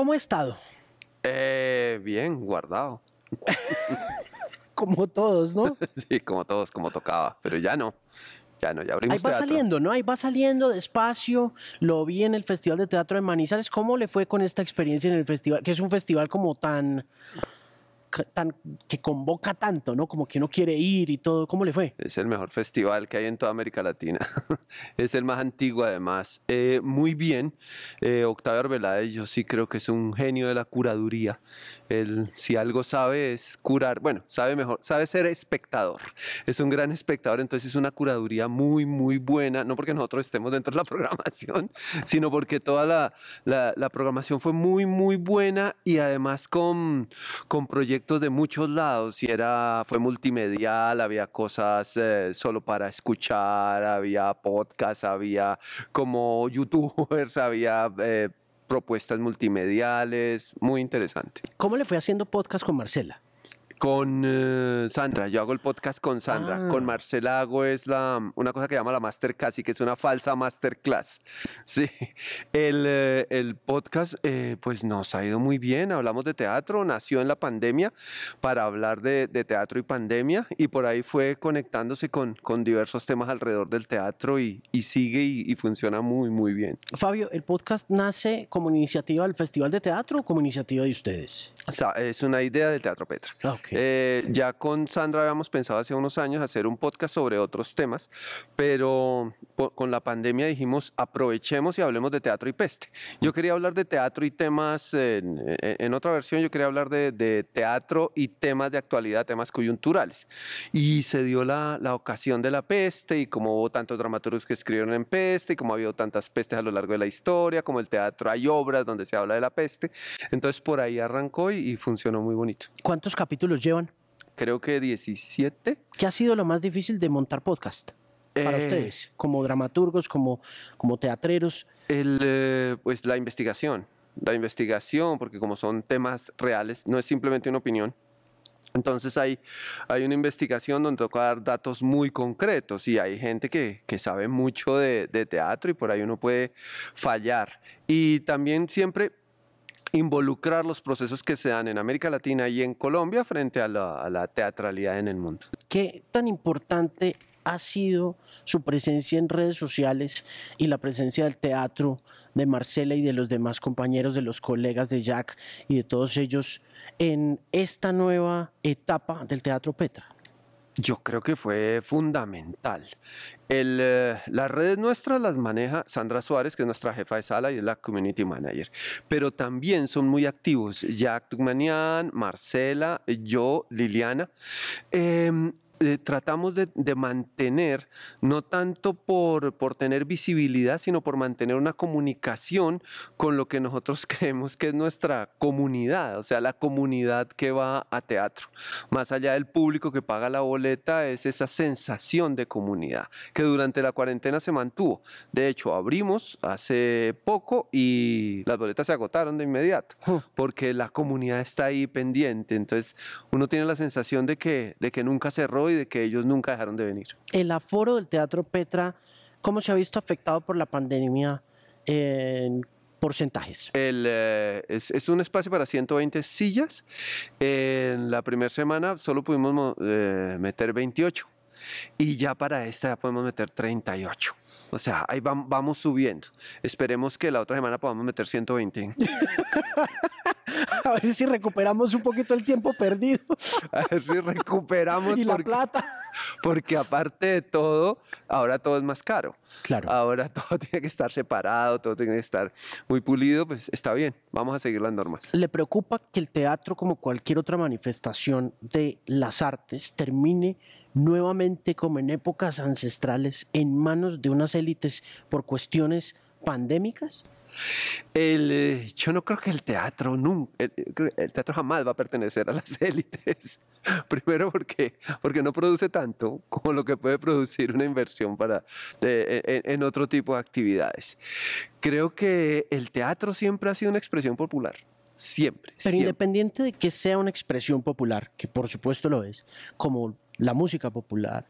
¿Cómo ha estado? Eh, bien, guardado. como todos, ¿no? sí, como todos, como tocaba, pero ya no. Ya no, ya abrimos Ahí va teatro. saliendo, ¿no? Ahí va saliendo despacio. Lo vi en el Festival de Teatro de Manizales. ¿Cómo le fue con esta experiencia en el festival? Que es un festival como tan, tan que convoca tanto, ¿no? Como que uno quiere ir y todo. ¿Cómo le fue? Es el mejor festival que hay en toda América Latina. es el más antiguo además. Eh, muy bien. Eh, Octavio Arbeláez yo sí creo que es un genio de la curaduría. Él si algo sabe es curar, bueno, sabe mejor, sabe ser espectador. Es un gran espectador, entonces es una curaduría muy, muy buena. No porque nosotros estemos dentro de la programación, sino porque toda la, la, la programación fue muy, muy buena y además con, con proyectos de muchos lados. Y era, fue multimedial, había cosas eh, solo para escuchar, había podcast, había como youtubers, había eh, propuestas multimediales, muy interesante. ¿Cómo le fue haciendo podcast con Marcela? Con eh, Sandra, yo hago el podcast con Sandra. Ah. Con Marcela hago es la, una cosa que llama la masterclass y que es una falsa masterclass. Sí, el, eh, el podcast eh, pues nos ha ido muy bien. Hablamos de teatro, nació en la pandemia para hablar de, de teatro y pandemia y por ahí fue conectándose con, con diversos temas alrededor del teatro y, y sigue y, y funciona muy, muy bien. Fabio, ¿el podcast nace como iniciativa del Festival de Teatro o como iniciativa de ustedes? O sea, es una idea del Teatro Petra. Ah, ok. Eh, ya con Sandra habíamos pensado hace unos años hacer un podcast sobre otros temas, pero con la pandemia dijimos aprovechemos y hablemos de teatro y peste. Yo quería hablar de teatro y temas, en, en- en otra versión yo quería hablar de, de teatro y temas de actualidad, temas coyunturales. Y se dio la, la ocasión de la peste y como hubo tantos dramaturgos que escribieron en peste y como ha habido tantas pestes a lo largo de la historia, como el teatro hay obras donde se habla de la peste, entonces por ahí arrancó y- y funcionó muy bonito ¿Cuántos capítulos llevan? creo que 17. ¿Qué ha sido lo más difícil de montar podcast para Eh, ustedes, como dramaturgos, como, como teatreros? El, eh, pues la investigación, la investigación, porque como son temas reales, no es simplemente una opinión. Entonces hay, hay una investigación donde toca dar datos muy concretos y hay gente que, que sabe mucho de, de teatro y por ahí uno puede fallar. Y también siempre involucrar los procesos que se dan en América Latina y en Colombia frente a la, teatralidad en el mundo. ¿Qué tan importante ha sido su presencia en redes sociales y la presencia del teatro de Marcela y de los demás compañeros, de los colegas de Jack y de todos ellos en esta nueva etapa del Teatro Petra? Yo creo que fue fundamental. Eh, las redes nuestras las maneja Sandra Suárez, que es nuestra jefa de sala y es la community manager. Pero también son muy activos Jack Tugmanian, Marcela, yo, Liliana. Em, eh, tratamos de, de mantener, no tanto por, por tener visibilidad, sino por mantener una comunicación con lo que nosotros creemos que es nuestra comunidad, o sea, la comunidad que va a teatro. Más allá del público que paga la boleta, es esa sensación de comunidad que durante la cuarentena se mantuvo. De hecho, abrimos hace poco y las boletas se agotaron de inmediato, porque la comunidad está ahí pendiente. Entonces, uno tiene la sensación de que, de que nunca cerró y de que ellos nunca dejaron de venir. El aforo del Teatro Petra, ¿cómo se ha visto afectado por la pandemia en porcentajes? El, eh, es, es un espacio para 120 sillas. En la primera semana solo pudimos mo- eh, meter 28 y ya para esta ya podemos meter 38. O sea, ahí vam- vamos subiendo. Esperemos que la otra semana podamos meter 120. A ver si recuperamos un poquito el tiempo perdido A ver si recuperamos y la plata. porque aparte de todo, ahora todo es más caro. Claro. Ahora todo tiene que estar separado, todo tiene que estar muy pulido, pues está bien, vamos a seguir las normas. ¿Le preocupa que el teatro, como cualquier otra manifestación de las artes, termine nuevamente como en épocas ancestrales en manos de unas élites por cuestiones pandémicas? El, eh, yo no creo que el teatro nunca, el, el teatro jamás va a pertenecer a las élites. Primero porque, porque no produce tanto como lo que puede producir una inversión para, de- en, en otro tipo de actividades. Creo que el teatro siempre ha sido una expresión popular. Siempre. Pero siempre. independiente de que sea una expresión popular, que por supuesto lo es, como la música popular,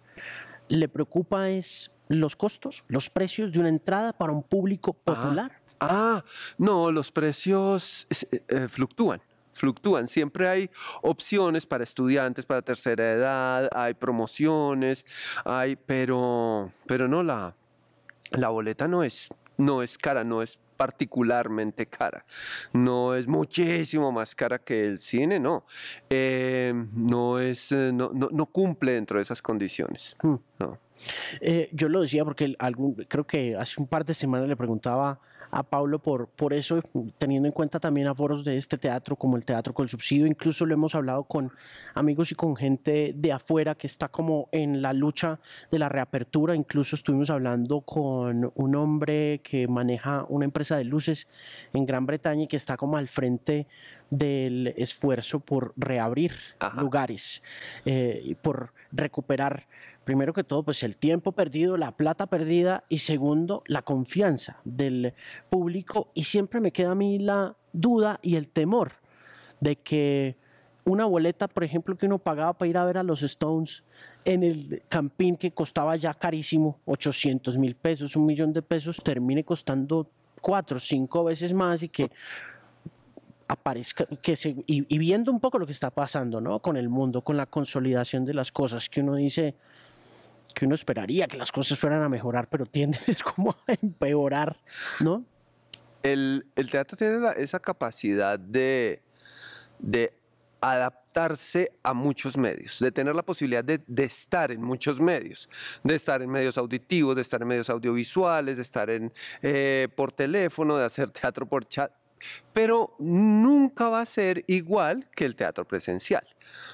¿le preocupa es los costos, los precios de una entrada para un público Ah, popular? Ah, no, los precios eh, eh, fluctúan fluctúan. Siempre hay opciones para estudiantes, para tercera edad, hay promociones, hay, pero, pero no, la, la boleta no es, no es cara, no es particularmente cara. No es muchísimo más cara que el cine, no. Eh, no, es, eh, no, no, cumple dentro de esas condiciones. Hmm. No. Eh, yo lo decía porque algún, creo que hace un par de semanas le preguntaba a Pablo por, por eso, teniendo en cuenta también a foros de este teatro como el Teatro con Subsidio. Incluso lo hemos hablado con amigos y con gente de afuera que está como en la lucha de la reapertura. Incluso estuvimos hablando con un hombre que maneja una empresa de luces en Gran Bretaña y que está como al frente del esfuerzo por reabrir lugares, eh, por recuperar primero que todo, pues el tiempo perdido, la plata perdida y segundo, la confianza del público. Y siempre me queda a mí la duda y el temor de que una boleta, por ejemplo, que uno pagaba para ir a ver a los Stones en el Campín que costaba ya carísimo, 800 mil pesos, un millón de pesos, termine costando cuatro cinco veces más y que aparezca, que se, y, y, viendo un poco lo que está pasando ¿no? con el mundo, con la consolidación de las cosas, que uno dice, que uno esperaría que las cosas fueran a mejorar, pero tienden es como a empeorar, ¿no? El, teatro tiene esa capacidad de, de adaptarse a muchos medios, de tener la posibilidad de, estar en muchos medios, de estar en medios auditivos, de estar en medios audiovisuales, de estar en, eh, por teléfono, de hacer teatro por chat, pero nunca va a ser igual que el teatro presencial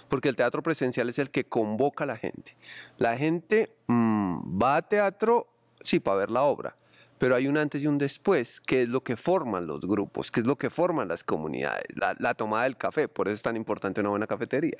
porque el teatro presencial es el que convoca a la gente. La gente mm, va a teatro, sí, para ver la obra, pero hay un antes y un después, que es lo que forman los grupos, que es lo que forman las comunidades. La, tomada del café, por eso es tan importante una buena cafetería.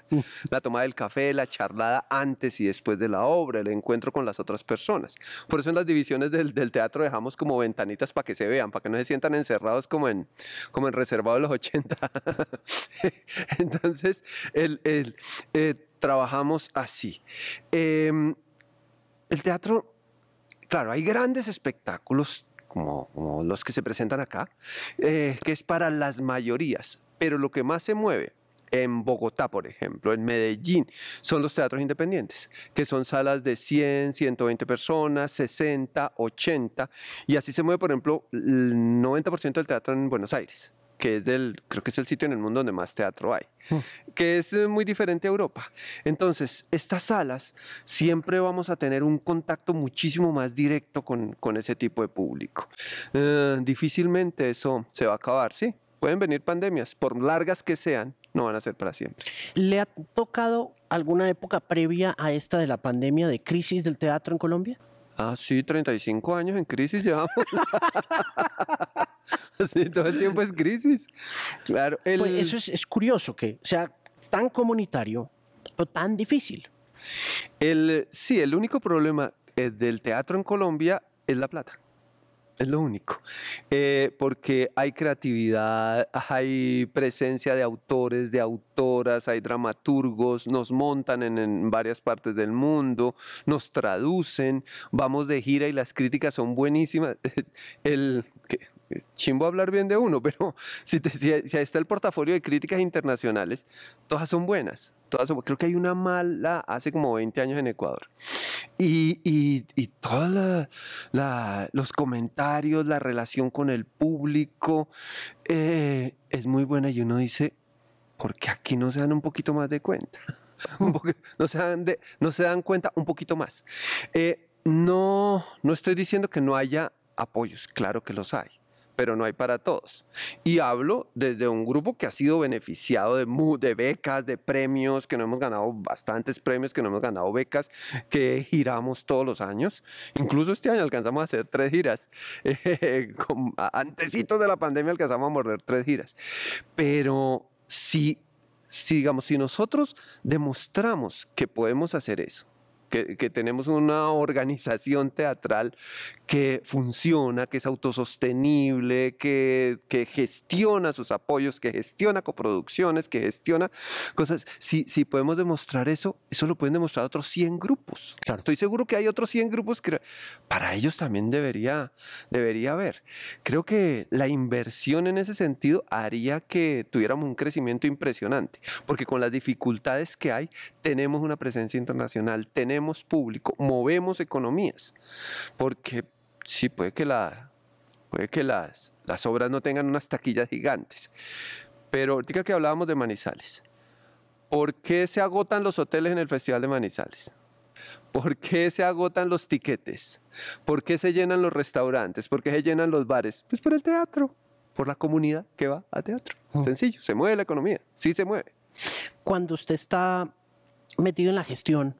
La tomada del café, la charlada antes y después de la obra, el encuentro con las otras personas. Por eso en las divisiones del, teatro dejamos como ventanitas para que se vean, para que no se sientan encerrados como en, como en reservado de los 80. Entonces, el, eh, trabajamos así. Em, el teatro claro, hay grandes espectáculos como, los que se presentan acá, eh, que es para las mayorías, pero lo que más se mueve en Bogotá, por ejemplo, en Medellín, son los teatros independientes, que son salas de 100, 120 personas, 60, 80, y así se mueve, por ejemplo, el 90% del teatro en Buenos Aires que es del, creo que es el sitio en el mundo donde más teatro hay, hmm. que es eh, muy diferente a Europa. Entonces, estas salas siempre vamos a tener un contacto muchísimo más directo con, con ese tipo de público. Eh, difícilmente eso se va a acabar, ¿sí? Pueden venir pandemias, por largas que sean, no van a ser para siempre. ¿Le ha tocado alguna época previa a esta de la pandemia de crisis del teatro en Colombia? Ah, sí, 35 años en crisis llevamos. todo el tiempo es crisis. Claro. Pues eso es, curioso que sea tan comunitario, pero tan difícil. El, sí, el único problema eh, del teatro en Colombia es la plata. Es lo único. Eh, porque hay creatividad, hay presencia de autores, de autoras, hay dramaturgos, nos montan en, varias partes del mundo, nos traducen, vamos de gira y las críticas son buenísimas. El, chimbo hablar bien de uno, pero si, si, está el portafolio de críticas internacionales, todas son buenas. Todas creo que hay una mala hace como 20 años en Ecuador. Y, todos los comentarios, la relación con el público eh, es muy buena y uno dice, ¿por qué aquí no se dan un poquito más de cuenta? no, se dan no se dan cuenta un poquito más. Eh, no, no estoy diciendo que no haya apoyos, claro que los hay pero no hay para todos. Y hablo desde un grupo que ha sido beneficiado de, becas, de premios, que no hemos ganado bastantes premios, que no hemos ganado becas, que giramos todos los años. Incluso este año alcanzamos a hacer tres giras. antecitos de la pandemia alcanzamos a morder tres giras. Pero si, si, digamos, si nosotros demostramos que podemos hacer eso, que, que, tenemos una organización teatral que funciona, que es autosostenible, que, que, gestiona sus apoyos, que gestiona coproducciones, que gestiona cosas. Si, si podemos demostrar eso, eso lo pueden demostrar otros 100 grupos. Claro. Estoy seguro que hay otros 100 grupos que para ellos también debería, debería haber. Creo que la inversión en ese sentido haría que tuviéramos un crecimiento impresionante, porque con las dificultades que hay, tenemos una presencia internacional, tenemos público, movemos economías, porque sí puede que, la, puede que las, las obras no tengan unas taquillas gigantes, pero ahorita que hablábamos de Manizales, ¿por qué se agotan los hoteles en el Festival de Manizales? ¿Por qué se agotan los tiquetes? ¿Por qué se llenan los restaurantes? ¿Por qué se llenan los bares? Pues por el teatro, por la comunidad que va a teatro. Sencillo, se mueve la economía, sí se mueve. Cuando usted está metido en la gestión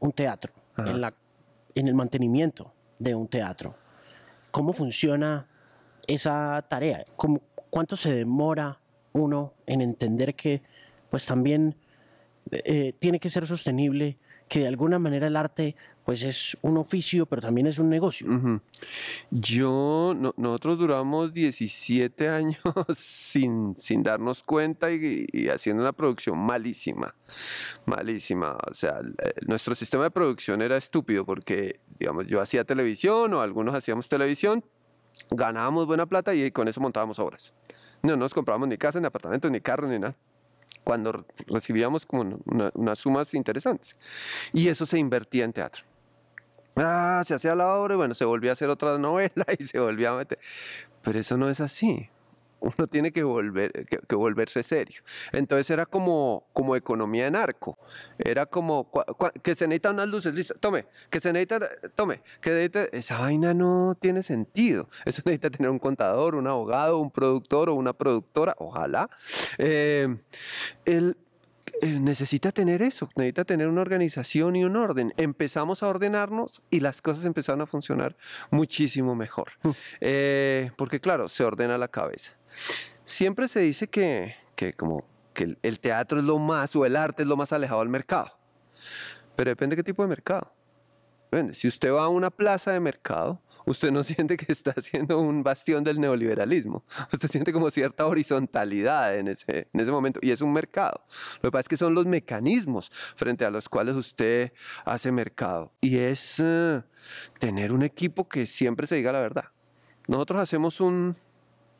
un teatro, en, la, en el mantenimiento de un teatro, ¿cómo funciona esa tarea? ¿Cómo, ¿Cuánto se demora uno en entender que pues también eh, tiene que ser sostenible que de alguna manera el arte pues es un oficio, pero también es un negocio. Yo, nosotros duramos 17 años sin, sin darnos cuenta y, haciendo una producción malísima, malísima. O sea, nuestro sistema de producción era estúpido porque, digamos, yo hacía televisión o algunos hacíamos televisión, ganábamos buena plata y con eso montábamos obras. No nos comprábamos ni casa, ni apartamento, ni carro, ni nada cuando recibíamos como unas sumas interesantes. Y eso se invertía en teatro. Ah, se hacía la obra y bueno, se volvía a hacer otra novela y se volvía a meter. Pero eso no es así uno tiene que, volver, que, volverse serio. Entonces era como, como economía en arco. Era como que se necesitan unas luces, listo, tome, que se necesita, tome, que necesita, esa vaina no tiene sentido. Eso necesita tener un contador, un abogado, un productor o una productora, ojalá. Eh, el, eh, necesita tener eso, necesita tener una organización y un orden. Empezamos a ordenarnos y las cosas empezaron a funcionar muchísimo mejor. Mm. Eh, porque claro, se ordena la cabeza. Siempre se dice que, como que el teatro es lo más o el arte es lo más alejado del mercado. Pero depende de qué tipo de mercado. Si usted va a una plaza de mercado, usted no siente que está haciendo un bastión del neoliberalismo. Usted siente como cierta horizontalidad en ese, en ese momento. Y es un mercado. Lo que pasa es que son los mecanismos frente a los cuales usted hace mercado. Y es eh, tener un equipo que siempre se diga la verdad. Nosotros hacemos un,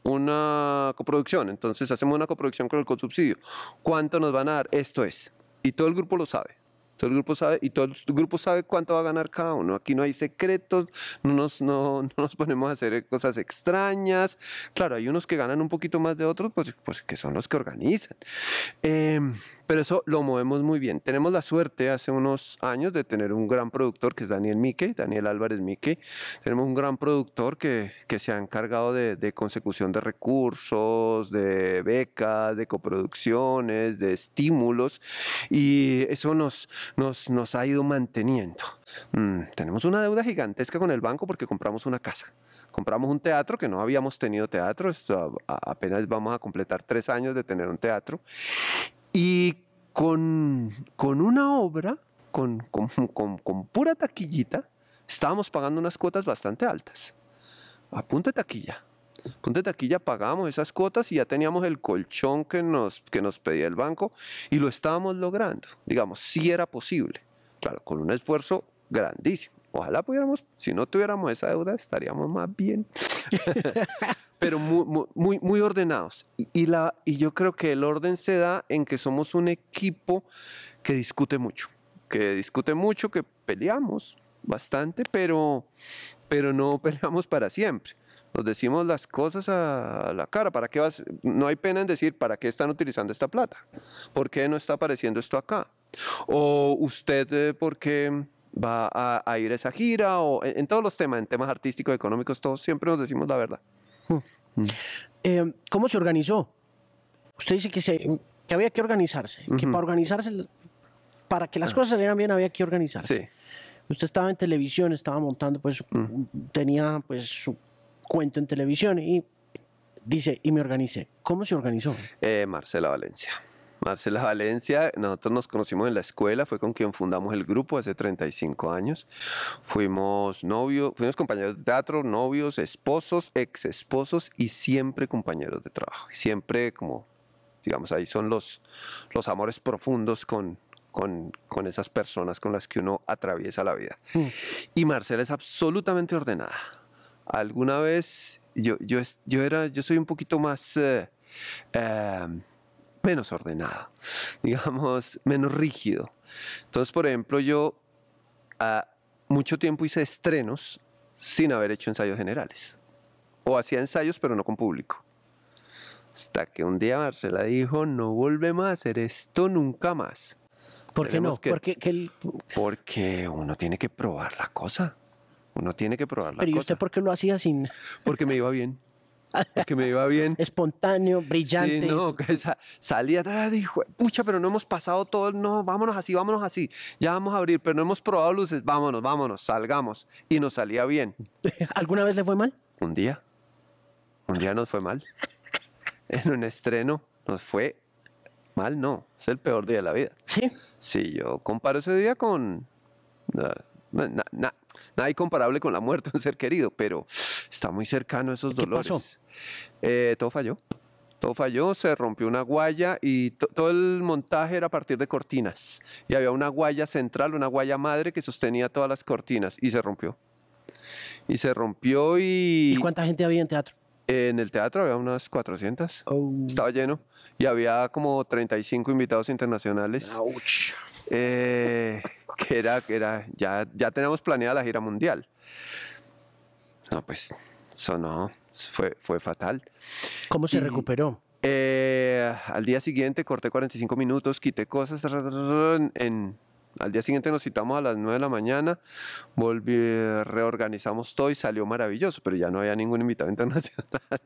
una coproducción, entonces hacemos una coproducción con el consubsidio. ¿Cuánto nos van a dar? Esto es. Y todo el grupo lo sabe. Todo el grupo sabe y todo el grupo sabe cuánto va a ganar cada uno. Aquí no hay secretos, no nos, no, no nos ponemos a hacer cosas extrañas. Claro, hay unos que ganan un poquito más de otros, pues, pues que son los que organizan. Eh, pero eso lo movemos muy bien. Tenemos la suerte hace unos años de tener un gran productor que es Daniel Mique, Daniel Álvarez Mique. Tenemos un gran productor que, que se ha encargado de, consecución de recursos, de becas, de coproducciones, de estímulos y eso nos, nos, nos ha ido manteniendo. Mm, tenemos una deuda gigantesca con el banco porque compramos una casa compramos un teatro que no habíamos tenido teatro, apenas vamos a completar tres años de tener un teatro, y con, con una obra, con, con, con, pura taquillita, estábamos pagando unas cuotas bastante altas. A punta de taquilla. A punta de taquilla pagábamos esas cuotas y ya teníamos el colchón que nos, que nos pedía el banco y lo estábamos logrando. Digamos, sí era posible. Claro, con un esfuerzo grandísimo. Ojalá pudiéramos, si no tuviéramos esa deuda, estaríamos más bien. pero muy, muy, ordenados. Y, la, y yo creo que el orden se da en que somos un equipo que discute mucho, que discute mucho, que peleamos bastante, pero, pero no peleamos para siempre. Nos decimos las cosas a la cara. ¿Para qué vas? No hay pena en decir para qué están utilizando esta plata. ¿Por qué no está apareciendo esto acá? O usted, eh, ¿por qué va a, ir a esa gira? O en, en, todos los temas, en temas artísticos, económicos, todos siempre nos decimos la verdad. Hmm. Eh, ¿Cómo se organizó? Usted dice que, se, que había que organizarse, que para organizarse, para que las ah. cosas salieran bien había que organizarse. Usted estaba en televisión, estaba montando, pues tenía pues su cuento en televisión y dice, y me organicé. ¿Cómo se organizó? Eh, Marcela Valencia. Marcela Valencia, nosotros nos conocimos en la escuela, fue con quien fundamos el grupo hace 35 años. Fuimos novios, fuimos compañeros de teatro, novios, esposos, ex esposos y siempre compañeros de trabajo. Siempre como, digamos, ahí son los, los amores profundos con, con, con, esas personas con las que uno atraviesa la vida. Mm. Y Marcela es absolutamente ordenada. Alguna vez yo, yo, yo, era, yo soy un poquito más... Eh, eh, menos ordenado, digamos, menos rígido. Entonces, por ejemplo, yo a mucho tiempo hice estrenos sin haber hecho ensayos generales. O hacía ensayos, pero no con público. Hasta que un día Marcela dijo, no volvemos a hacer esto nunca más. ¿Por qué no? porque, porque uno tiene que probar la cosa. Uno tiene que probar la cosa. Pero ¿y usted por qué lo hacía sin...? Porque me iba bien que me iba bien. Espontáneo, brillante. Sí, no, que salía atrás, dijo, pucha, pero no hemos pasado todo, no, vámonos así, vámonos así, ya vamos a abrir, pero no hemos probado luces, vámonos, vámonos, salgamos. Y nos salía bien. ¿Alguna vez le fue mal? Un día, un día nos fue mal. En un estreno nos fue mal, no, es el peor día de la vida. Sí. Sí, yo comparo ese día con... nada incomparable con la muerte de un ser querido, pero está muy cercano a esos dolores. ¿Qué pasó? Eh, todo falló. Todo falló, se rompió una guaya y todo el montaje era a partir de cortinas. Y había una guaya central, una guaya madre que sostenía todas las cortinas y se rompió. Y se rompió y... ¿Y cuánta gente había en teatro? En el teatro había unas 400. Estaba lleno. Y había como 35 invitados internacionales. Eh, que era, que era, ya, ya tenemos planeada la gira mundial. No, pues, eso no fue, fue fatal. ¿Cómo se recuperó? Eh, al día siguiente corté 45 minutos, quité cosas. En, al día siguiente nos citamos a las 9 de la mañana, volví, reorganizamos todo y salió maravilloso, pero ya no había ningún invitado internacional.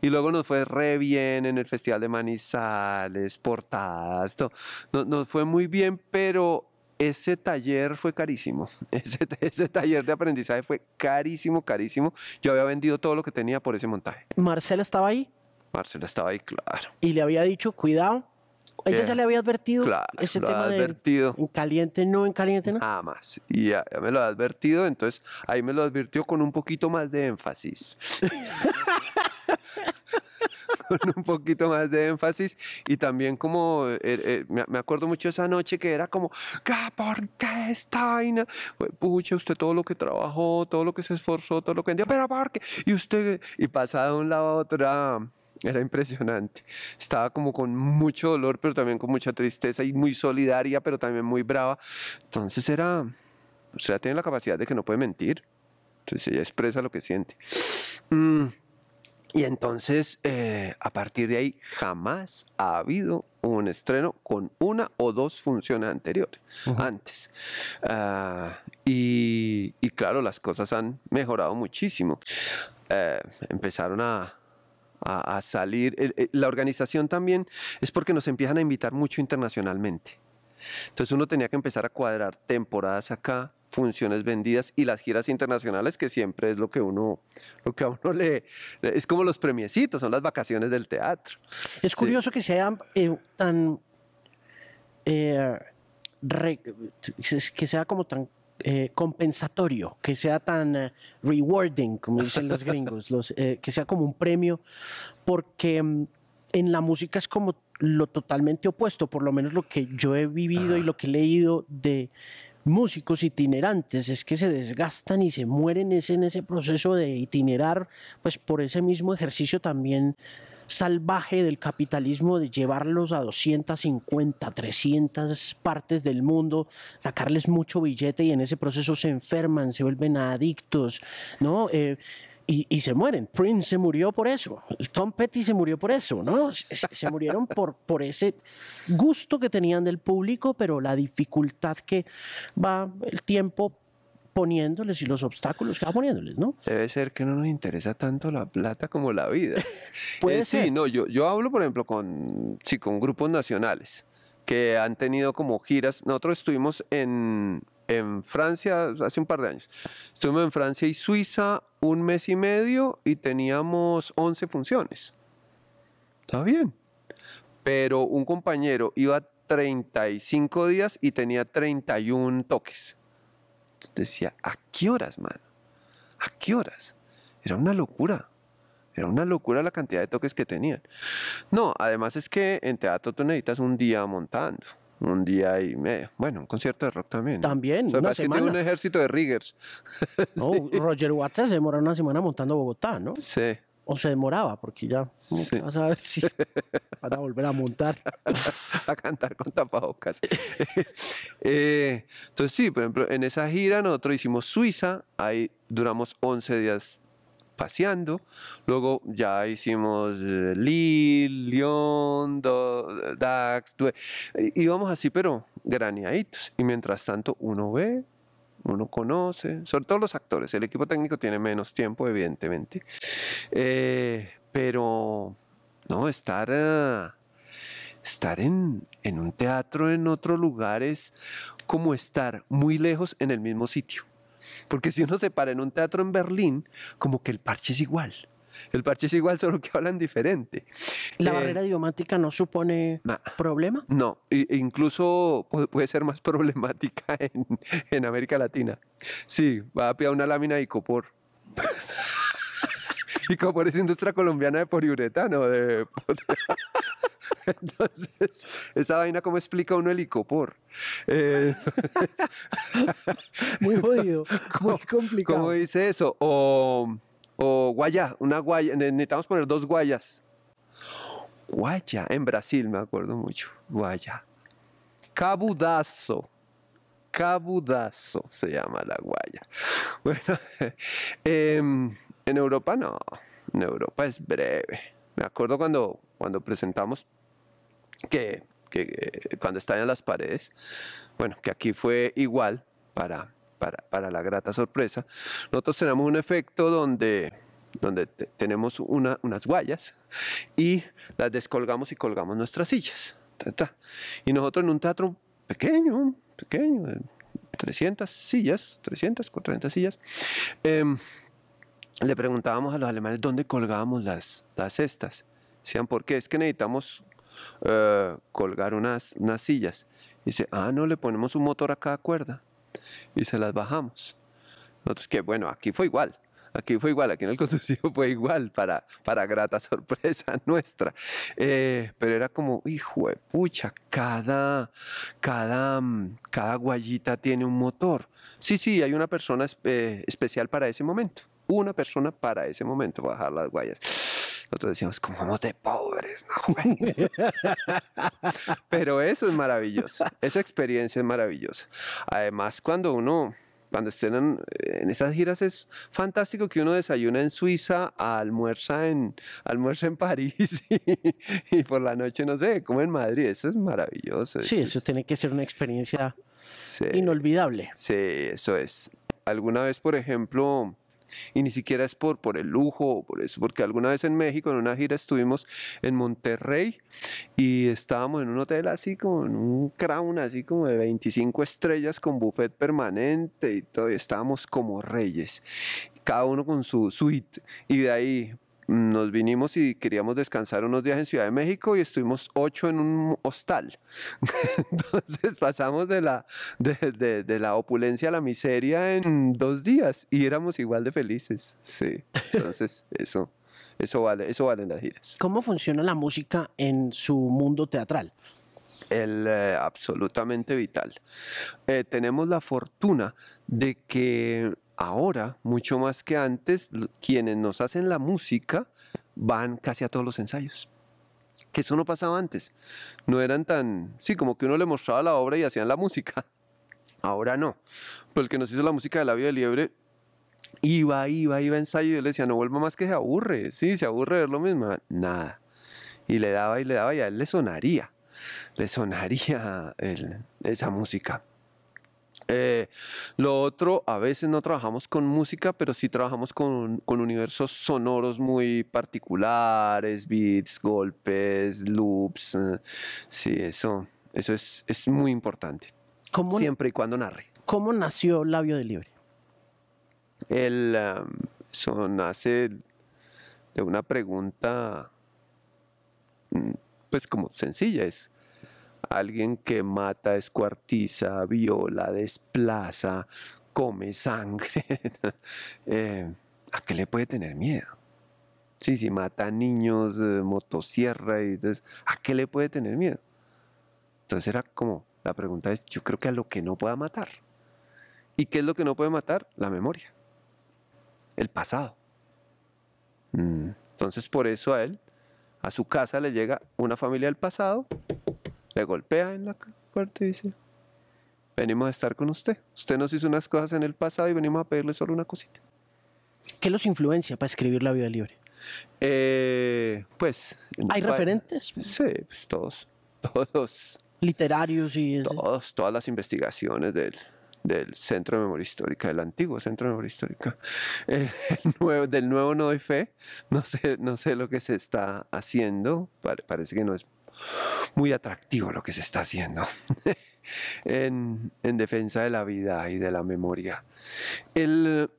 Y luego nos fue re bien en el Festival de Manizales, portadas, todo. nos fue muy bien, pero ese taller fue carísimo. Ese, ese, taller de aprendizaje fue carísimo, carísimo. Yo había vendido todo lo que tenía por ese montaje. ¿Marcela estaba ahí? Marcela estaba ahí, claro. Y le había dicho, cuidado. Ella ya le había advertido claro, ese tema advertido. en caliente no, en caliente no. Jamás. Y ya, ya me lo ha advertido, entonces ahí me lo advirtió con un poquito más de énfasis. con un poquito más de énfasis y también como, eh, eh, me, acuerdo mucho esa noche que era como, ¿por qué esta vaina? Pucha, usted todo lo que trabajó, todo lo que se esforzó, todo lo que vendió, pero ¿por qué? Y usted, y pasaba de un lado a otro, era, impresionante. Estaba como con mucho dolor, pero también con mucha tristeza y muy solidaria, pero también muy brava. Entonces era, o sea, tiene la capacidad de que no puede mentir. Entonces ella expresa lo que siente. Mm. Y entonces, eh, a partir de ahí, jamás ha habido un estreno con una o dos funciones anteriores, antes. Ah, y, claro, las cosas han mejorado muchísimo. Eh, empezaron a, a, salir. la organización también es porque nos empiezan a invitar mucho internacionalmente. Entonces uno tenía que empezar a cuadrar temporadas acá, funciones vendidas y las giras internacionales, que siempre es lo que uno, lo que a uno le, es como los premiecitos, son las vacaciones del teatro. Es curioso que sea eh, tan, eh, que sea como tan eh, compensatorio, que sea tan rewarding, como dicen los gringos, los, que sea como un premio, porque mm, en la música es como lo totalmente opuesto, por lo menos lo que yo he vivido y lo que he leído de músicos itinerantes, es que se desgastan y se mueren en ese proceso de itinerar, pues por ese mismo ejercicio también salvaje del capitalismo de llevarlos a 250, 300 partes del mundo, sacarles mucho billete y en ese proceso se enferman, se vuelven adictos, ¿no? Eh, y, se mueren. Prince se murió por eso, Tom Petty se murió por eso, ¿no? Se, murieron por, por ese gusto que tenían del público, pero la dificultad que va el tiempo poniéndoles y los obstáculos que va poniéndoles, ¿no? Debe ser que no nos interesa tanto la plata como la vida. Puede eh, ser. Sí, no, yo, yo hablo, por ejemplo, con, sí, con grupos nacionales que han tenido como giras. Nosotros estuvimos en, en Francia hace un par de años. Estuvimos en Francia y Suiza un mes y medio y teníamos 11 funciones. Está bien. pero un compañero iba 35 días y tenía 31 toques. Decía, ¿a qué horas, mano? ¿A qué horas? Era una locura. Era una locura la cantidad de toques que tenían. No, además es que en teatro tú necesitas un día montando, un día y medio. Bueno, un concierto de rock también. ¿no? También, O sea, una es que tiene un semana. ejército de riggers. No, Roger Waters se demora una semana montando Bogotá, ¿no? Sí. O se demoraba, porque ya Sí. vas a ver si van a volver a montar. a cantar con tapabocas. Eh, entonces sí, por ejemplo, en esa gira nosotros hicimos Suiza, ahí duramos 11 días paseando, luego ya hicimos eh, Lille, Lyon, Dax, Due- íbamos así pero graneaditos y mientras tanto uno ve, uno conoce, sobre todo los actores, el equipo técnico tiene menos tiempo evidentemente, Eh, pero no, estar... ah, estar en, en un teatro en otro lugar es como estar muy lejos en el mismo sitio. Porque si uno se para en un teatro en Berlín, como que el parche es igual. El parche es igual, solo que hablan diferente. ¿La Eh, barrera idiomática no supone ma- problema? No, e incluso pu- puede ser más problemática en, en América Latina. Sí, va a pillar una lámina de icopor. Icopor es industria colombiana de poliuretano. De... Entonces, esa vaina, ¿cómo explica uno el icopor? Eh, Muy jodido, muy complicado. ¿Cómo dice eso? O, o guaya, una guaya. ne- Necesitamos poner dos guayas. Guaya, en Brasil me acuerdo mucho. Guaya. Cabudazo. Cabudazo se llama la guaya. Bueno, em, en Europa no. En Europa es breve. Me acuerdo cuando, cuando presentamos que, que, eh, cuando están en las paredes, bueno, que aquí fue igual para, para, para la grata sorpresa. Nosotros tenemos un efecto donde, donde te- tenemos una- unas guayas y las descolgamos y colgamos nuestras sillas. ta, ta. Y nosotros en un teatro pequeño, pequeño, de 300 sillas, 300, 400 sillas, em, le preguntábamos a los alemanes dónde colgábamos las, las cestas. Decían, ¿por qué? Es que necesitamos eh, colgar unas, unas sillas. Dice, ah, no, le ponemos un motor a cada cuerda y se las bajamos. Nosotros que, bueno, aquí fue igual. Aquí fue igual, aquí en el constructivo fue igual para, para grata sorpresa nuestra. Eh, pero era como, hijo de pucha, cada, cada, mm, cada guayita tiene un motor. Sí, sí, hay una persona eh, especial para ese momento. Una persona para ese momento, bajar las guayas. Nosotros decíamos, como de pobres, ¿no? güey?". Pero eso es maravilloso. Esa experiencia es maravillosa. Además, cuando uno, cuando estén en, en esas giras, es fantástico que uno desayuna en Suiza, almuerza en, almuerza en París y, y por la noche, no sé, como en Madrid. Eso es maravilloso. Sí, es- eso tiene que ser una experiencia sí. inolvidable. Sí, eso es. Alguna vez, por ejemplo, y ni siquiera es por, por el lujo o por eso, porque alguna vez en México, en una gira, estuvimos en Monterrey y estábamos en un hotel así como en un crown, así como de 25 estrellas con buffet permanente y todo, y estábamos como reyes, cada uno con su suite. Y de ahí nos vinimos y queríamos descansar unos días en Ciudad de México y estuvimos ocho en un hostal. Entonces pasamos de la, de, de- de la opulencia a la miseria en dos días y éramos igual de felices. Sí, entonces eso, eso vale, eso valen las giras. ¿Cómo funciona la música en su mundo teatral? El, eh, absolutamente vital. Eh, tenemos la fortuna de que ahora, mucho más que antes, quienes nos hacen la música van casi a todos los ensayos. Que eso no pasaba antes. No eran tan, sí, como que uno le mostraba la obra y hacían la música. Ahora no. Pero el que nos hizo la música de La Vida de Liebre iba, iba, iba a ensayo y yo le decía, no vuelva más que se aburre. Sí, se aburre ver lo mismo. Nada. Y le daba y le daba y a él le sonaría le sonaría esa música. Eh, lo otro, a veces no trabajamos con música, pero sí trabajamos con, con universos sonoros muy particulares, beats, golpes, loops. eh, sí, eso, eso es, es muy importante, ¿Cómo, siempre y cuando narre. cómo nació Labio de Libre? El, um, eso nace de una pregunta mm, pues como sencilla, es alguien que mata, escuartiza, viola, desplaza, come sangre. Eh, ¿A qué le puede tener miedo? Sí, si mata niños, eh, motosierra, y entonces, ¿a qué le puede tener miedo? Entonces era como, la pregunta es, yo creo que a lo que no pueda matar. ¿Y qué es lo que no puede matar? La memoria, el pasado. Mm, entonces por eso a él, a su casa le llega una familia del pasado, le golpea en la puerta y dice, venimos a estar con usted. Usted nos hizo unas cosas en el pasado y venimos a pedirle solo una cosita. ¿Qué los influencia para escribir La vida libre? Eh, pues... ¿Hay referentes? Sí, pues todos, todos. Literarios y... Todos, todas las investigaciones del, del Centro de Memoria Histórica, del antiguo Centro de Memoria Histórica, nuevo, del nuevo No doy fe, no sé, no sé lo que se está haciendo, parece que no es muy atractivo lo que se está haciendo en, en defensa de la vida y de la memoria. El,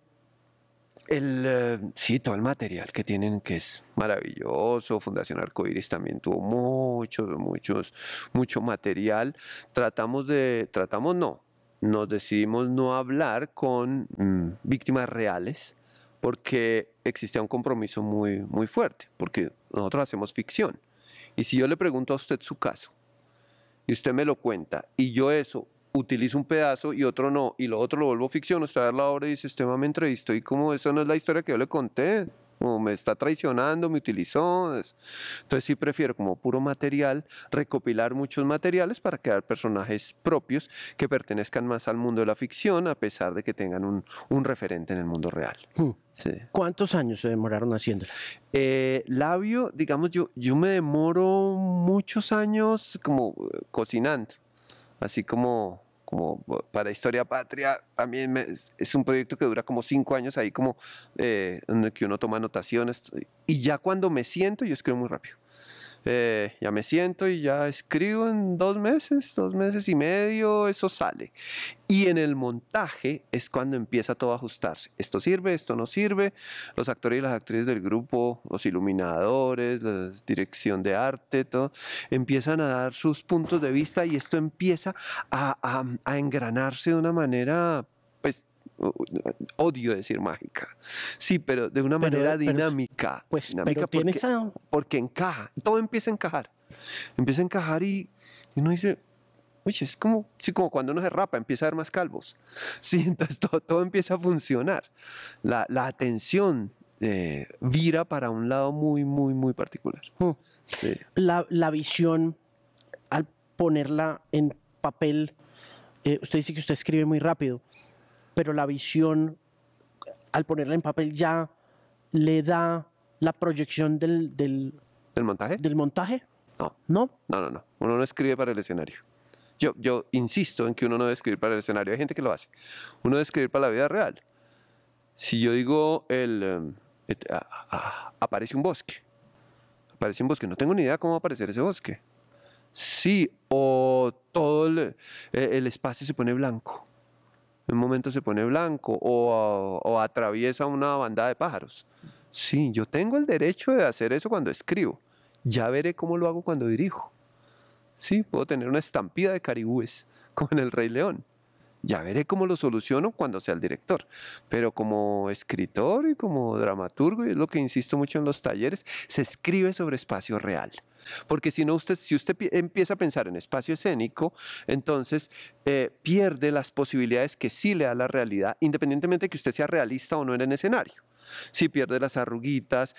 el, eh, sí, todo el material que tienen que es maravilloso. Fundación Arcoiris también tuvo muchos, muchos, mucho material. Tratamos de, tratamos no, nos decidimos no hablar con mm, víctimas reales porque existía un compromiso muy, muy fuerte, porque nosotros hacemos ficción. Y si yo le pregunto a usted su caso y usted me lo cuenta y yo eso utilizo un pedazo y otro no, y lo otro lo vuelvo ficción, usted a la hora y dice, este me entrevistó y como eso no es la historia que yo le conté, o me está traicionando, me utilizó. Entonces sí prefiero como puro material recopilar muchos materiales para crear personajes propios que pertenezcan más al mundo de la ficción a pesar de que tengan un, un referente en el mundo real. Hmm. ¿Cuántos años se demoraron haciéndolo? Eh, labio, digamos, yo, yo me demoro muchos años como eh, cocinando así como, como para Historia Patria, también es un proyecto que dura como cinco años ahí como eh, en que uno toma anotaciones y ya cuando me siento yo escribo muy rápido. Eh, ya me siento y ya escribo en dos meses, dos meses y medio, eso sale. Y en el montaje es cuando empieza todo a ajustarse. Esto sirve, esto no sirve. Los actores y las actrices del grupo, los iluminadores, la dirección de arte, todo, empiezan a dar sus puntos de vista y esto empieza a, a, a engranarse de una manera, pues, odio decir mágica. Sí, pero de una manera dinámica. pues, dinámica porque, porque, encaja, todo empieza a encajar. Empieza a encajar y, uno dice, oye, es como, sí, como cuando uno se rapa, empieza a ver más calvos. Sí, entonces todo, todo empieza a funcionar. La, la atención eh, vira para un lado muy, muy, muy particular. Hmm. La, la, visión, al ponerla en papel, eh, usted dice que usted escribe muy rápido pero la visión, al ponerla en papel, ya le da la proyección del, del, montaje. ¿Del montaje? No. ¿No? No, no, no. Uno no escribe para el escenario. Yo, yo insisto en que uno no debe escribir para el escenario. Hay gente que lo hace. Uno debe escribir para la vida real. Si yo digo, el, em, aparece un bosque. Aparece un bosque. No tengo ni idea cómo va a aparecer ese bosque. Sí, o todo el e, espacio se pone blanco en un momento se pone blanco o, atraviesa una bandada de pájaros. Sí, yo tengo el derecho de hacer eso cuando escribo. Ya veré cómo lo hago cuando dirijo. Sí, puedo tener una estampida de caribúes, como en El Rey León. Ya veré cómo lo soluciono cuando sea el director. Pero como escritor y como dramaturgo, y es lo que insisto mucho en los talleres, se escribe sobre espacio real. Porque si no, usted, si usted empieza a pensar en espacio escénico, entonces eh, pierde las posibilidades que sí le da la realidad, independientemente de que usted sea realista o no en el escenario. Si pierde las arruguitas,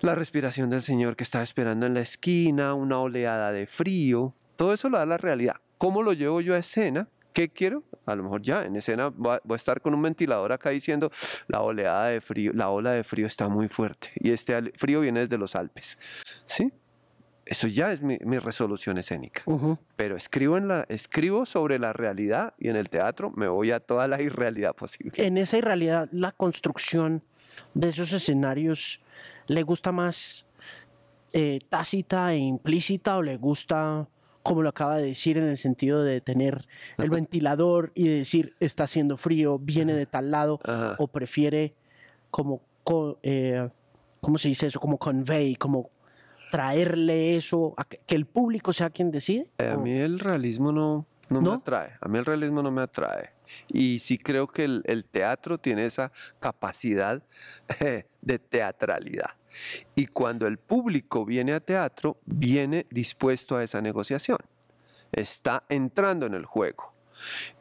la respiración del señor que está esperando en la esquina, una oleada de frío, todo eso lo da la realidad. ¿Cómo lo llevo yo a escena? ¿Qué quiero? A lo mejor ya en escena voy a estar con un ventilador acá diciendo la oleada de frío, la ola de frío está muy fuerte y este frío viene desde los Alpes. ¿Sí? Eso ya es mi, resolución escénica. Pero escribo, en la, escribo sobre la realidad y en el teatro me voy a toda la irrealidad posible. En esa irrealidad, la construcción de esos escenarios, ¿le gusta más eh, tácita e implícita o le gusta, como lo acaba de decir, en el sentido de tener el ventilador y decir está haciendo frío, viene de tal lado, o prefiere como, eh, ¿cómo se dice eso? Como convey, como traerle eso, a que, el público sea quien decide? Eh, a mí el realismo no, no, me atrae, a mí el realismo no me atrae. Y sí creo que el, teatro tiene esa capacidad de teatralidad. Y cuando el público viene a teatro, viene dispuesto a esa negociación. Está entrando en el juego.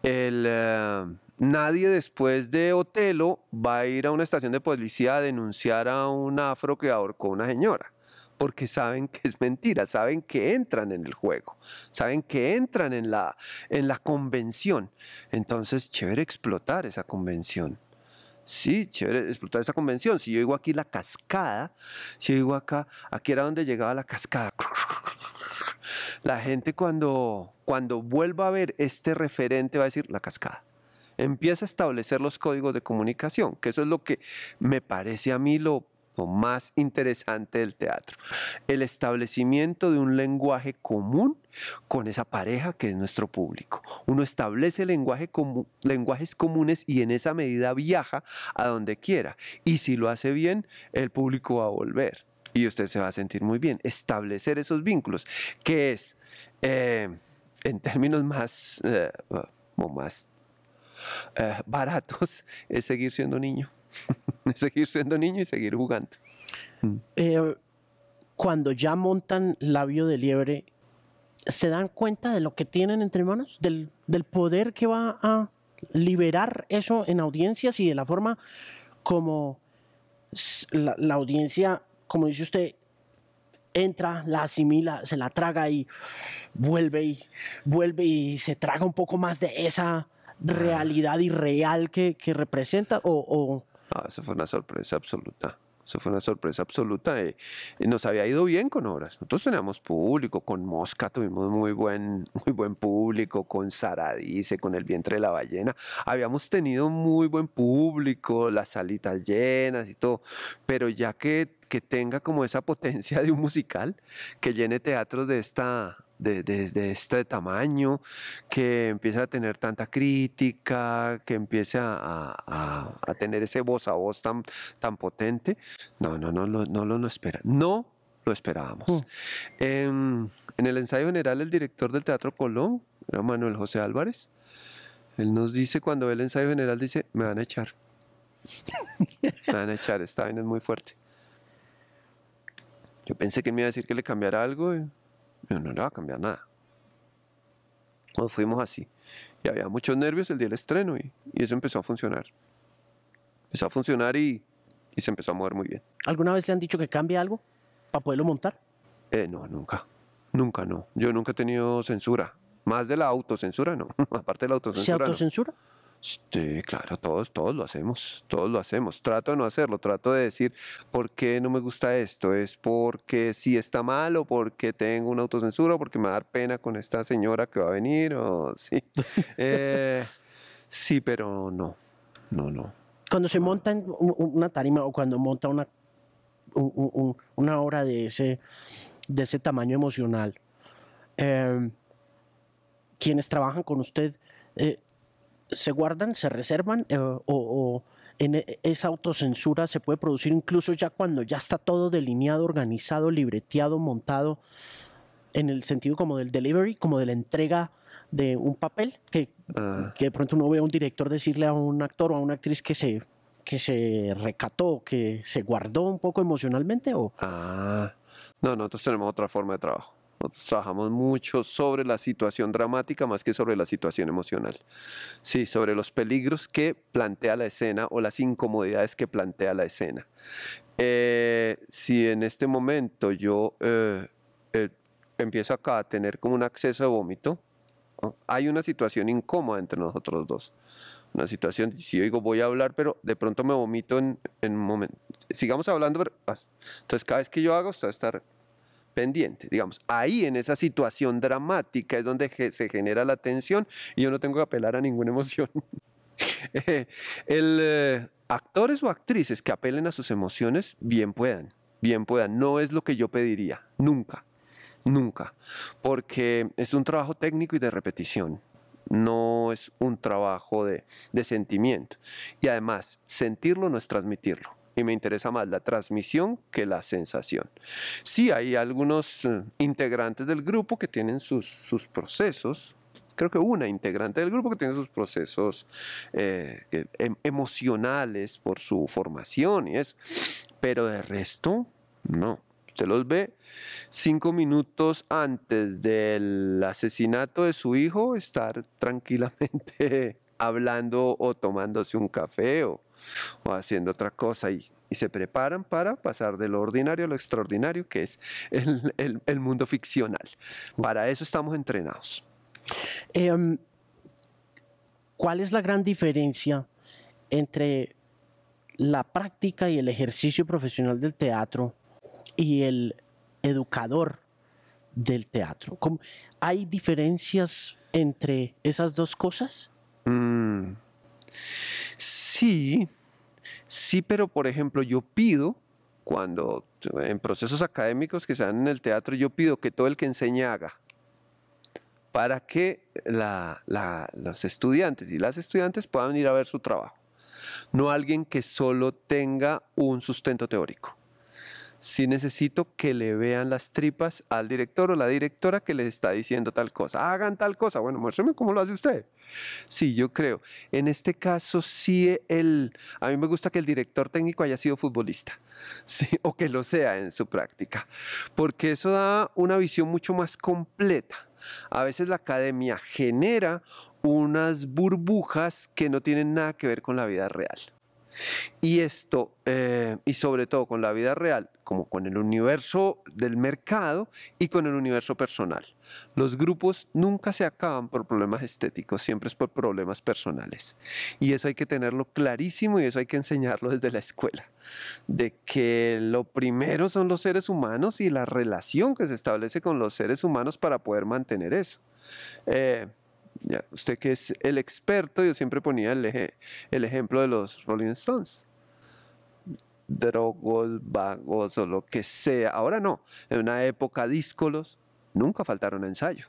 Eh, nadie después de Otelo va a ir a una estación de policía a denunciar a un afro que ahorcó a una señora porque saben que es mentira, saben que entran en el juego, saben que entran en la, en la convención. Entonces, chévere explotar esa convención. Sí, chévere explotar esa convención. Si yo digo aquí la cascada, si yo digo acá, aquí era donde llegaba la cascada. La gente cuando, cuando vuelva a ver este referente va a decir la cascada empieza a establecer los códigos de comunicación, que eso es lo que me parece a mí lo, más interesante del teatro. El establecimiento de un lenguaje común con esa pareja que es nuestro público. Uno establece lenguaje lenguajes comunes y en esa medida viaja a donde quiera. Y si lo hace bien, el público va a volver y usted se va a sentir muy bien. Establecer esos vínculos, que es, eh, en términos más, eh, más eh, baratos es seguir siendo niño. seguir siendo niño y seguir jugando. Mm. Eh, cuando ya montan labio de liebre, ¿se dan cuenta de lo que tienen entre manos? Del, poder que va a liberar eso en audiencias y de la forma como la, la audiencia, como dice usted, entra, la asimila, se la traga y vuelve y vuelve y se traga un poco más de esa realidad irreal que, que representa? O, o... Ah, eso fue una sorpresa absoluta. Eso fue una sorpresa absoluta. nos había ido bien con obras. Nosotros teníamos público, con Mosca tuvimos muy buen, muy buen público, con Saradice, con El vientre de la ballena. Habíamos tenido muy buen público, las salitas llenas y todo. Pero ya que, que tenga como esa potencia de un musical, que llene teatros de esta, de, este tamaño, que empiece a tener tanta crítica, que empiece a, tener ese voz a voz tan, tan potente. No, no, no, no, no, lo no espera. No lo esperábamos. Mm. En, el ensayo general, el director del Teatro Colón, era Manuel José Álvarez, él nos dice cuando ve el ensayo general, dice, me van a echar. me van a echar, esta vaina es muy fuerte. Yo pensé que me iba a decir que le cambiara algo. No, no le va a cambiar nada. Nos fuimos así. Y había muchos nervios el día del estreno y, eso empezó a funcionar. Empezó a funcionar y, se empezó a mover muy bien. ¿Alguna vez le han dicho que cambie algo para poderlo montar? Eh, no, nunca. Nunca, no. Yo nunca he tenido censura. Más de la autocensura, no. Aparte de la autocensura. ¿Se autocensura? Sí, claro, todos, todos lo hacemos, todos lo hacemos. Trato de no hacerlo, trato de decir por qué no me gusta esto, es porque si está mal o porque tengo una autocensura o porque me va a dar pena con esta señora que va a venir o sí. Eh, sí, pero no, no, no. Cuando se monta una tarima o cuando monta una, una obra de ese, de ese tamaño emocional, eh, quienes trabajan con usted, eh, se guardan, se reservan eh, o, en e, esa autocensura se puede producir incluso ya cuando ya está todo delineado, organizado, libreteado, montado, en el sentido como del delivery, como de la entrega de un papel, que, ah. que de pronto uno ve a un director decirle a un actor o a una actriz que se, que se recató, que se guardó un poco emocionalmente o... Ah, no, nosotros tenemos otra forma de trabajo. Nosotros trabajamos mucho sobre la situación dramática más que sobre la situación emocional. Sí, sobre los peligros que plantea la escena o las incomodidades que plantea la escena. Eh, si en este momento yo eh, eh, empiezo acá a tener como un acceso de vómito, hay una situación incómoda entre nosotros dos. Una situación, si yo digo voy a hablar, pero de pronto me vomito en, un momento. Sigamos hablando, pero, ah, entonces cada vez que yo hago, usted va a estar pendiente. Digamos, ahí en esa situación dramática es donde se genera la tensión y yo no tengo que apelar a ninguna emoción. Eh, el, eh, actores o actrices que apelen a sus emociones, bien puedan, bien puedan. No es lo que yo pediría, nunca, nunca, porque es un trabajo técnico y de repetición. No es un trabajo de, de sentimiento. Y además, sentirlo no es transmitirlo. Y me interesa más la transmisión que la sensación. Sí, hay algunos eh, integrantes del grupo que tienen sus, procesos, creo que una integrante del grupo que tiene sus procesos eh, em, emocionales por su formación y eso, pero de resto, no. Usted los ve cinco minutos antes del asesinato de su hijo estar tranquilamente hablando o tomándose un café o, haciendo otra cosa y, se preparan para pasar de lo ordinario a lo extraordinario, que es el, mundo ficcional. Para eso estamos entrenados. Em, ¿Cuál es la gran diferencia entre la práctica y el ejercicio profesional del teatro y el educador del teatro? ¿Hay diferencias entre esas dos cosas? Mm, sí, sí, pero por ejemplo yo pido, cuando en procesos académicos que se dan en el teatro, yo pido que todo el que enseñe haga para que los estudiantes y las estudiantes puedan ir a ver su trabajo. No alguien que solo tenga un sustento teórico si necesito que le vean las tripas al director o la directora que les está diciendo tal cosa. Hagan tal cosa. Bueno, muéstrame cómo lo hace usted. Sí, yo creo. En este caso, sí, el, a mí me gusta que el director técnico haya sido futbolista, ¿sí? o que lo sea en su práctica, porque eso da una visión mucho más completa. A veces la academia genera unas burbujas que no tienen nada que ver con la vida real. Y esto, eh, y sobre todo con la vida real, como con el universo del mercado y con el universo personal. Los grupos nunca se acaban por problemas estéticos, siempre es por problemas personales. Y eso hay que tenerlo clarísimo y eso hay que enseñarlo desde la escuela. De que lo primero son los seres humanos y la relación que se establece con los seres humanos para poder mantener eso. Eh, usted que es el experto, yo siempre ponía el, el ejemplo de los Rolling Stones. Drogos, vagos o lo que sea. Ahora no. En una época díscolos, nunca faltaron ensayo.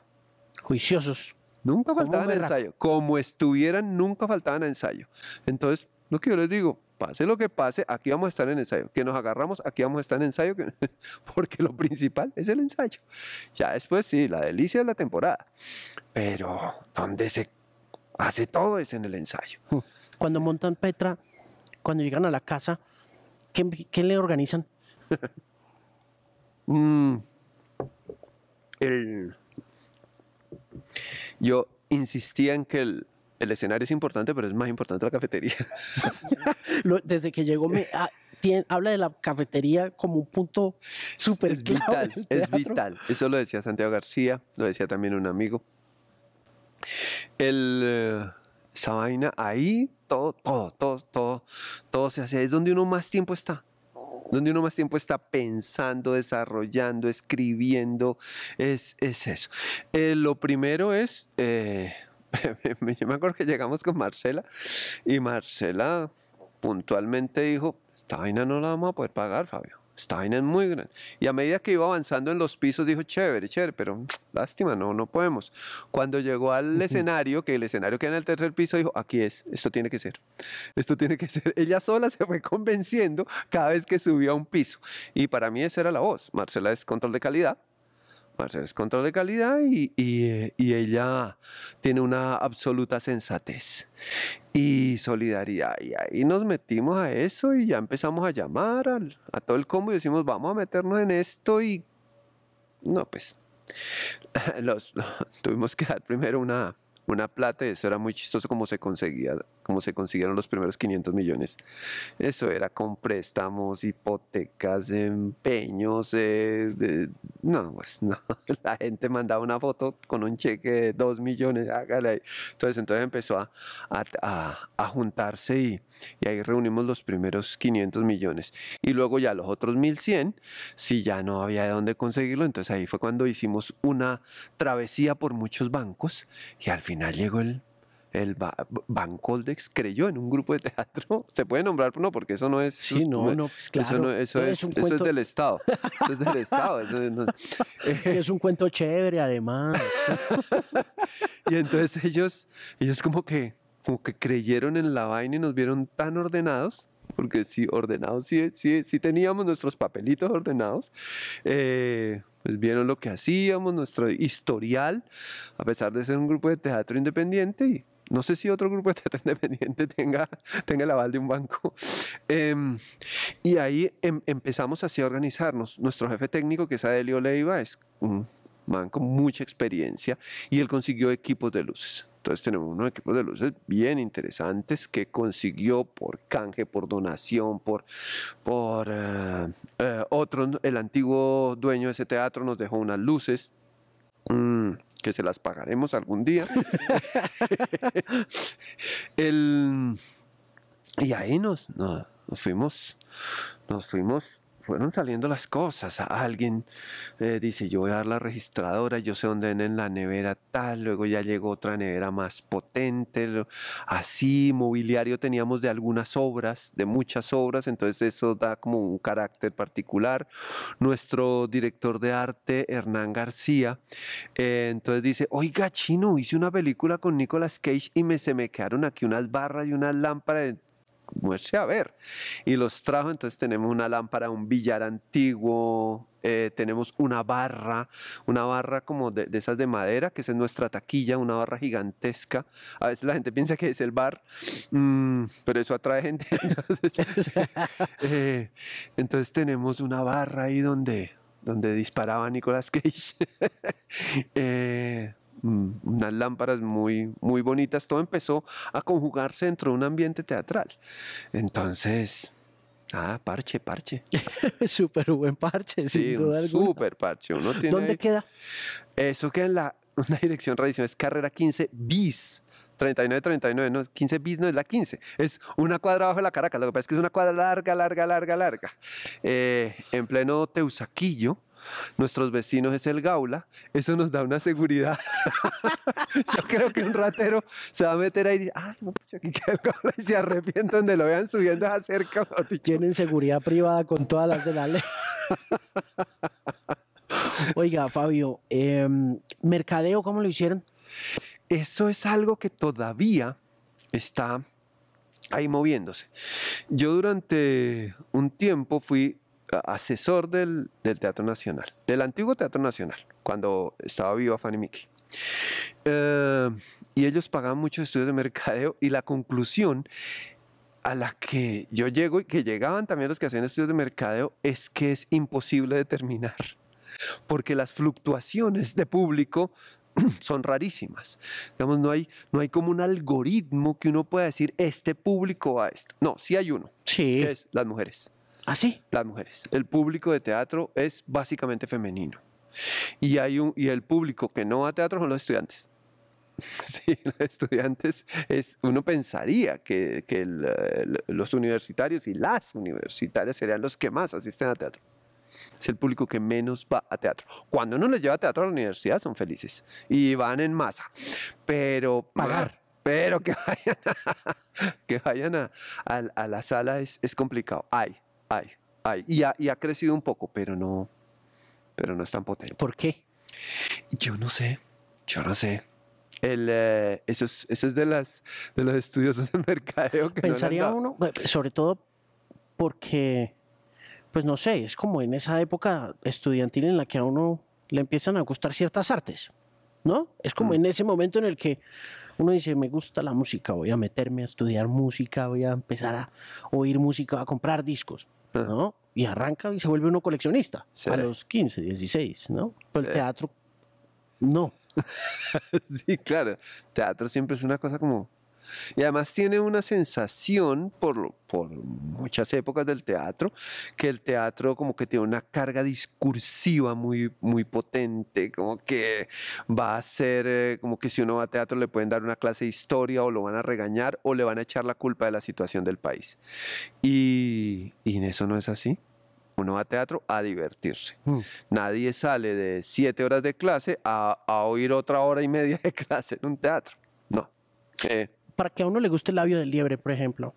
Juiciosos. Nunca faltaban ensayo. Como estuvieran, nunca faltaban ensayo. Entonces, lo que yo les digo, pase lo que pase, aquí vamos a estar en ensayo. Que nos agarramos, aquí vamos a estar en ensayo, porque lo principal es el ensayo. Ya después sí, la delicia de la temporada. Pero donde se hace todo es en el ensayo. Cuando montan Petra, cuando llegan a la casa, ¿qué, le organizan? Mm. el, yo insistía en que el, el escenario es importante, pero es más importante la cafetería. Desde que llegó me ah, habla de la cafetería como un punto súper vital. Es vital. Eso lo decía Santiago García, lo decía también un amigo. El, eh, esa vaina ahí, todo, todo, todo, todo, todo se hace. Es donde uno más tiempo está donde uno más tiempo está pensando, desarrollando, escribiendo, es, es eso. Eh, lo primero es eh, yo me acuerdo que llegamos con Marcela y Marcela puntualmente dijo, esta vaina no la vamos a poder pagar, Fabio. Esta vaina es muy grande. Y a medida que iba avanzando en los pisos, dijo, chévere, chévere, pero lástima, no, no podemos. Cuando llegó al escenario, que el escenario que en el tercer piso, dijo, aquí es, esto tiene que ser. Esto tiene que ser. Ella sola se fue convenciendo cada vez que subía a un piso. Y para mí esa era la voz. Marcela es control de calidad es control de calidad y, ella tiene una absoluta sensatez y solidaridad. Y ahí nos metimos a eso y ya empezamos a llamar a todo el combo y decimos, vamos a meternos en esto y no, pues tuvimos que dar primero una, una plata y eso era muy chistoso como se conseguía, como se consiguieron los primeros 500 millones. Eso era con préstamos, hipotecas, empeños, eh, no, pues no, la gente mandaba una foto con un cheque de 2 millones, hágale Entonces, entonces empezó a, a, a, juntarse y, y, ahí reunimos los primeros 500 millones. Y luego ya los otros 1100, si ya no había de dónde conseguirlo, entonces ahí fue cuando hicimos una travesía por muchos bancos y al final llegó el el Bancoldex creyó en un grupo de teatro. ¿Se puede nombrar? No, porque eso no es. Sí, no, no, pues claro. Eso, es, eso es, del Estado. Eso es del Estado. es un cuento chévere, además. y entonces ellos, ellos como que, como que creyeron en la vaina y nos vieron tan ordenados porque sí, ordenados, sí, sí, sí teníamos nuestros papelitos ordenados. Eh, pues vieron lo que hacíamos, nuestro historial, a pesar de ser un grupo de teatro independiente y no sé si otro grupo de teatro independiente tenga, tenga el aval de un banco. Em, y ahí em, empezamos así a organizarnos. Nuestro jefe técnico, que es Adelio Leiva, es un man con mucha experiencia y él consiguió equipos de luces. Entonces tenemos unos equipos de luces bien interesantes que consiguió por canje, por donación, por, por eh, eh, otro, el antiguo dueño de ese teatro nos dejó unas luces. Mm, que se las pagaremos algún día. y ahí nos, nos, fuimos, nos fuimos fueron saliendo las cosas. Alguien eh, dice, yo voy a dar la registradora, yo sé dónde en la nevera tal, luego ya llegó otra nevera más potente, así, mobiliario teníamos de algunas obras, de muchas obras, entonces eso da como un carácter particular. Nuestro director de arte, Hernán García, eh, entonces dice, oiga, chino, hice una película con Nicolas Cage y me, se me quedaron aquí unas barras y unas lámparas muestre a ver. Y los trajo, entonces tenemos una lámpara, un billar antiguo, eh, tenemos una barra, una barra como de, esas de madera, que es nuestra taquilla, una barra gigantesca. A veces la gente piensa que es el bar, mm, pero eso atrae gente. Eh, entonces, tenemos una barra ahí donde, donde disparaba Nicolas Cage. eh, unas lámparas muy, muy bonitas. Todo empezó a conjugarse dentro de un ambiente teatral. Entonces, ah, parche, parche. súper buen parche, sí, sin duda Súper parche. Uno tiene ¿Dónde queda? Eso queda en la una dirección radición, es carrera 15 bis. 39, 39, no, 15 bis no es la 15, es una cuadra abajo de la Caracas, lo que pasa es que es una cuadra larga, larga, larga, larga. Eh, en pleno Teusaquillo, nuestros vecinos es el Gaula, eso nos da una seguridad. Yo creo que un ratero se va a meter ahí y dice, ay, no, aquí queda el Gaula y se arrepiente donde lo vean subiendo a cerca. Tienen seguridad privada con todas las de la ley. Oiga, Fabio, em, ¿mercadeo cómo lo hicieron? Eso es algo que todavía está ahí moviéndose. Yo durante un tiempo fui asesor del, Teatro Nacional, del antiguo Teatro Nacional, cuando estaba viva Fanny Mickey. Eh, y ellos pagaban muchos estudios de mercadeo y la conclusión a la que yo llego y que llegaban también los que hacían estudios de mercadeo es que es imposible determinar, porque las fluctuaciones de público son rarísimas. Digamos, no hay, no hay como un algoritmo que uno pueda decir, este público va a esto. No, sí hay uno. Sí. es las mujeres. ¿Ah, sí? Las mujeres. El público de teatro es básicamente femenino. Y, hay un, y el público que no va a teatro son los estudiantes. Sí, los estudiantes, es, uno pensaría que, que los universitarios y las universitarias serían los que más asisten a teatro. Es el público que menos va a teatro. Cuando uno les lleva a teatro a la universidad son felices y van en masa. Pero pagar. Pero que vayan a, que vayan a, a la sala es, es complicado. Hay, hay, hay. Y ha, y ha crecido un poco, pero no, pero no es tan potente. ¿Por qué? Yo no sé, yo no sé. El, eh, eso, es, eso es de, las, de los estudiosos del mercadeo que Pensaría uno, sobre todo porque, pues no sé, es como en esa época estudiantil en la que a uno le empiezan a gustar ciertas artes, ¿no? Es como mm. en ese momento en el que uno dice, me gusta la música, voy a meterme a estudiar música, voy a empezar a oír música, a comprar discos. ¿no? Y arranca y se vuelve uno coleccionista a los 15, 16, ¿no? Pero el teatro, no. sí, claro. Teatro siempre es una cosa como y además tiene una sensación, por, por muchas épocas del teatro, que el teatro como que tiene una carga discursiva muy, muy potente, como que va a ser, eh, como que si uno va a teatro le pueden dar una clase de historia o lo van a regañar o le van a echar la culpa de la situación del país. Y, y en eso no es así. Uno va a teatro a divertirse. Mm. Nadie sale de siete horas de clase a, a, oír otra hora y media de clase en un teatro. No. Eh, para que a uno le guste el labio del liebre, por ejemplo,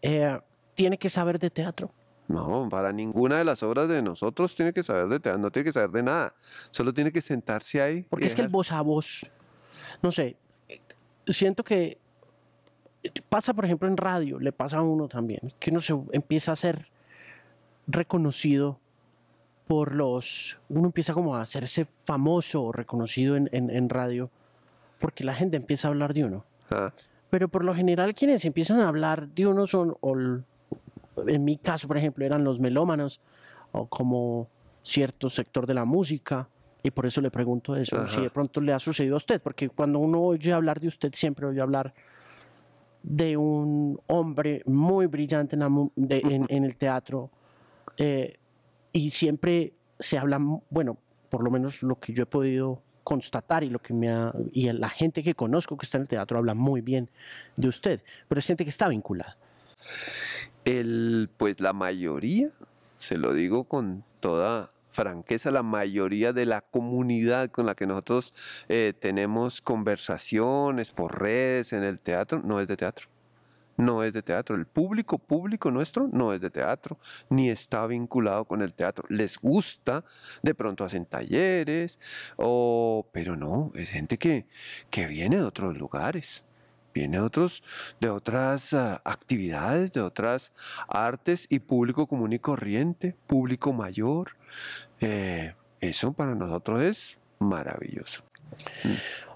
eh, tiene que saber de teatro. No, para ninguna de las obras de nosotros tiene que saber de teatro, no tiene que saber de nada. Solo tiene que sentarse ahí. Porque es que el voz a voz, no sé, siento que pasa, por ejemplo, en radio, le pasa a uno también, que uno se empieza a ser reconocido por los... Uno empieza como a hacerse famoso o reconocido en, en- en radio porque la gente empieza a hablar de uno. Ah, Pero por lo general quienes empiezan a hablar de uno son, o en mi caso, por ejemplo, eran los melómanos o como cierto sector de la música. Y por eso le pregunto eso, si de pronto le ha sucedido a usted, porque cuando uno oye hablar de usted, siempre oye hablar de un hombre muy brillante en, la mu- de- en- en el teatro. eh, y siempre se habla, bueno, por lo menos lo que yo he podido constatar y lo que me ha, y la gente que conozco que está en el teatro habla muy bien de usted, pero es gente que está vinculada. El, pues la mayoría, se lo digo con toda franqueza, la mayoría de la comunidad con la que nosotros eh, tenemos conversaciones por redes en el teatro, no es de teatro. No es de teatro. El público público nuestro no es de teatro, ni está vinculado con el teatro. Les gusta, de pronto hacen talleres, o, pero no, es gente que, que viene de otros lugares viene de, otros, de otras ah, actividades, de otras artes y público común y corriente, público mayor. Eh, eso para nosotros es maravilloso.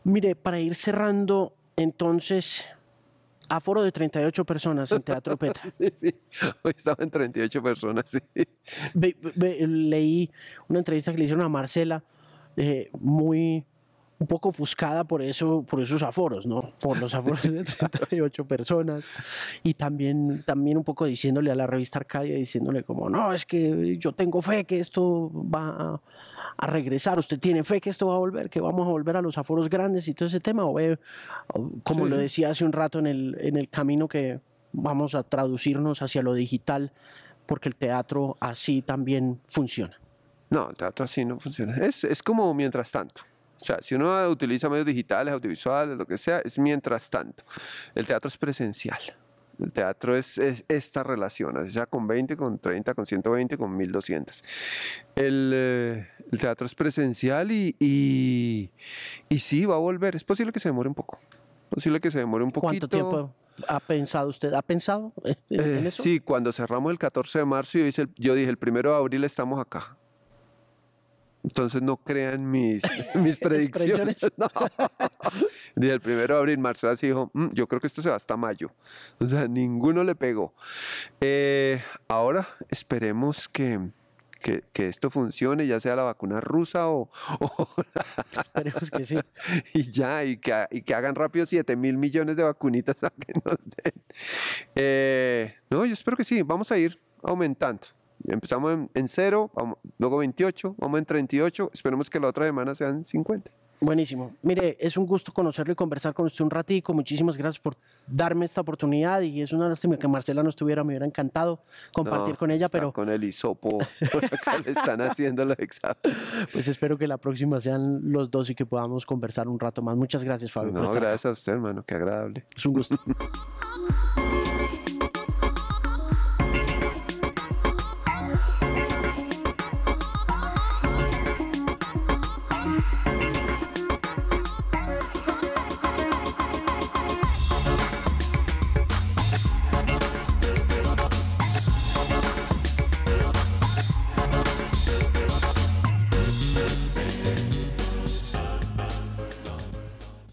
Mire, para ir cerrando, entonces, aforo de 38 personas en Teatro Petra. Sí, sí. Hoy estaban 38 personas, sí. Ve- ve- leí una entrevista que le hicieron a Marcela, eh, muy un poco ofuscada por eso, por esos aforos, ¿no? Por los aforos de 38 personas. Y también, también un poco diciéndole a la revista Arcadia, diciéndole como, no, es que yo tengo fe que esto va a, regresar. ¿Usted tiene fe que esto va a volver, que vamos a volver a los aforos grandes y todo ese tema? O ve, como Sí. lo decía hace un rato en el, en el camino que vamos a traducirnos hacia lo digital, porque el teatro así también funciona. No, el teatro así no funciona. Es, es como mientras tanto. O sea, si uno utiliza medios digitales, audiovisuales, lo que sea, es mientras tanto. El teatro es presencial. El teatro es, es esta relación, así sea con 20, con 30, con 120, con 1200. El, eh, el teatro es presencial y, y, y sí, va a volver. Es posible que se demore un poco. Es posible que se demore un poquito. ¿Cuánto tiempo ha pensado usted? ¿Ha pensado en, en Eh, eso? sí, cuando cerramos el 14 de marzo, yo, hice el- yo dije, el primero de abril estamos acá. Entonces no crean mis, mis predicciones. No. El primero de abril, Marcela dijo, "Mm, yo creo que esto se va hasta mayo. O sea, ninguno le pegó. Eh, ahora esperemos que, que, que esto funcione, ya sea la vacuna rusa o, o Esperemos que sí. y ya, y que, y que hagan rápido 7 mil millones de vacunitas a que nos den. Eh, no, yo espero que sí, vamos a ir aumentando. Empezamos en, en cero, vamos- luego 28, vamos en 38, esperemos que la otra semana sean 50. Buenísimo. Mire, es un gusto conocerlo y conversar con usted un ratico. Muchísimas gracias por darme esta oportunidad y es una lástima que Marcela no estuviera, me hubiera encantado compartir No, con ella, está pero Con el hisopo, por acá le están haciendo los exámenes. pues espero que la próxima sean los dos y que podamos conversar un rato más. Muchas gracias, Fabio. No, acá. gracias a usted, hermano, qué agradable. Es un gusto.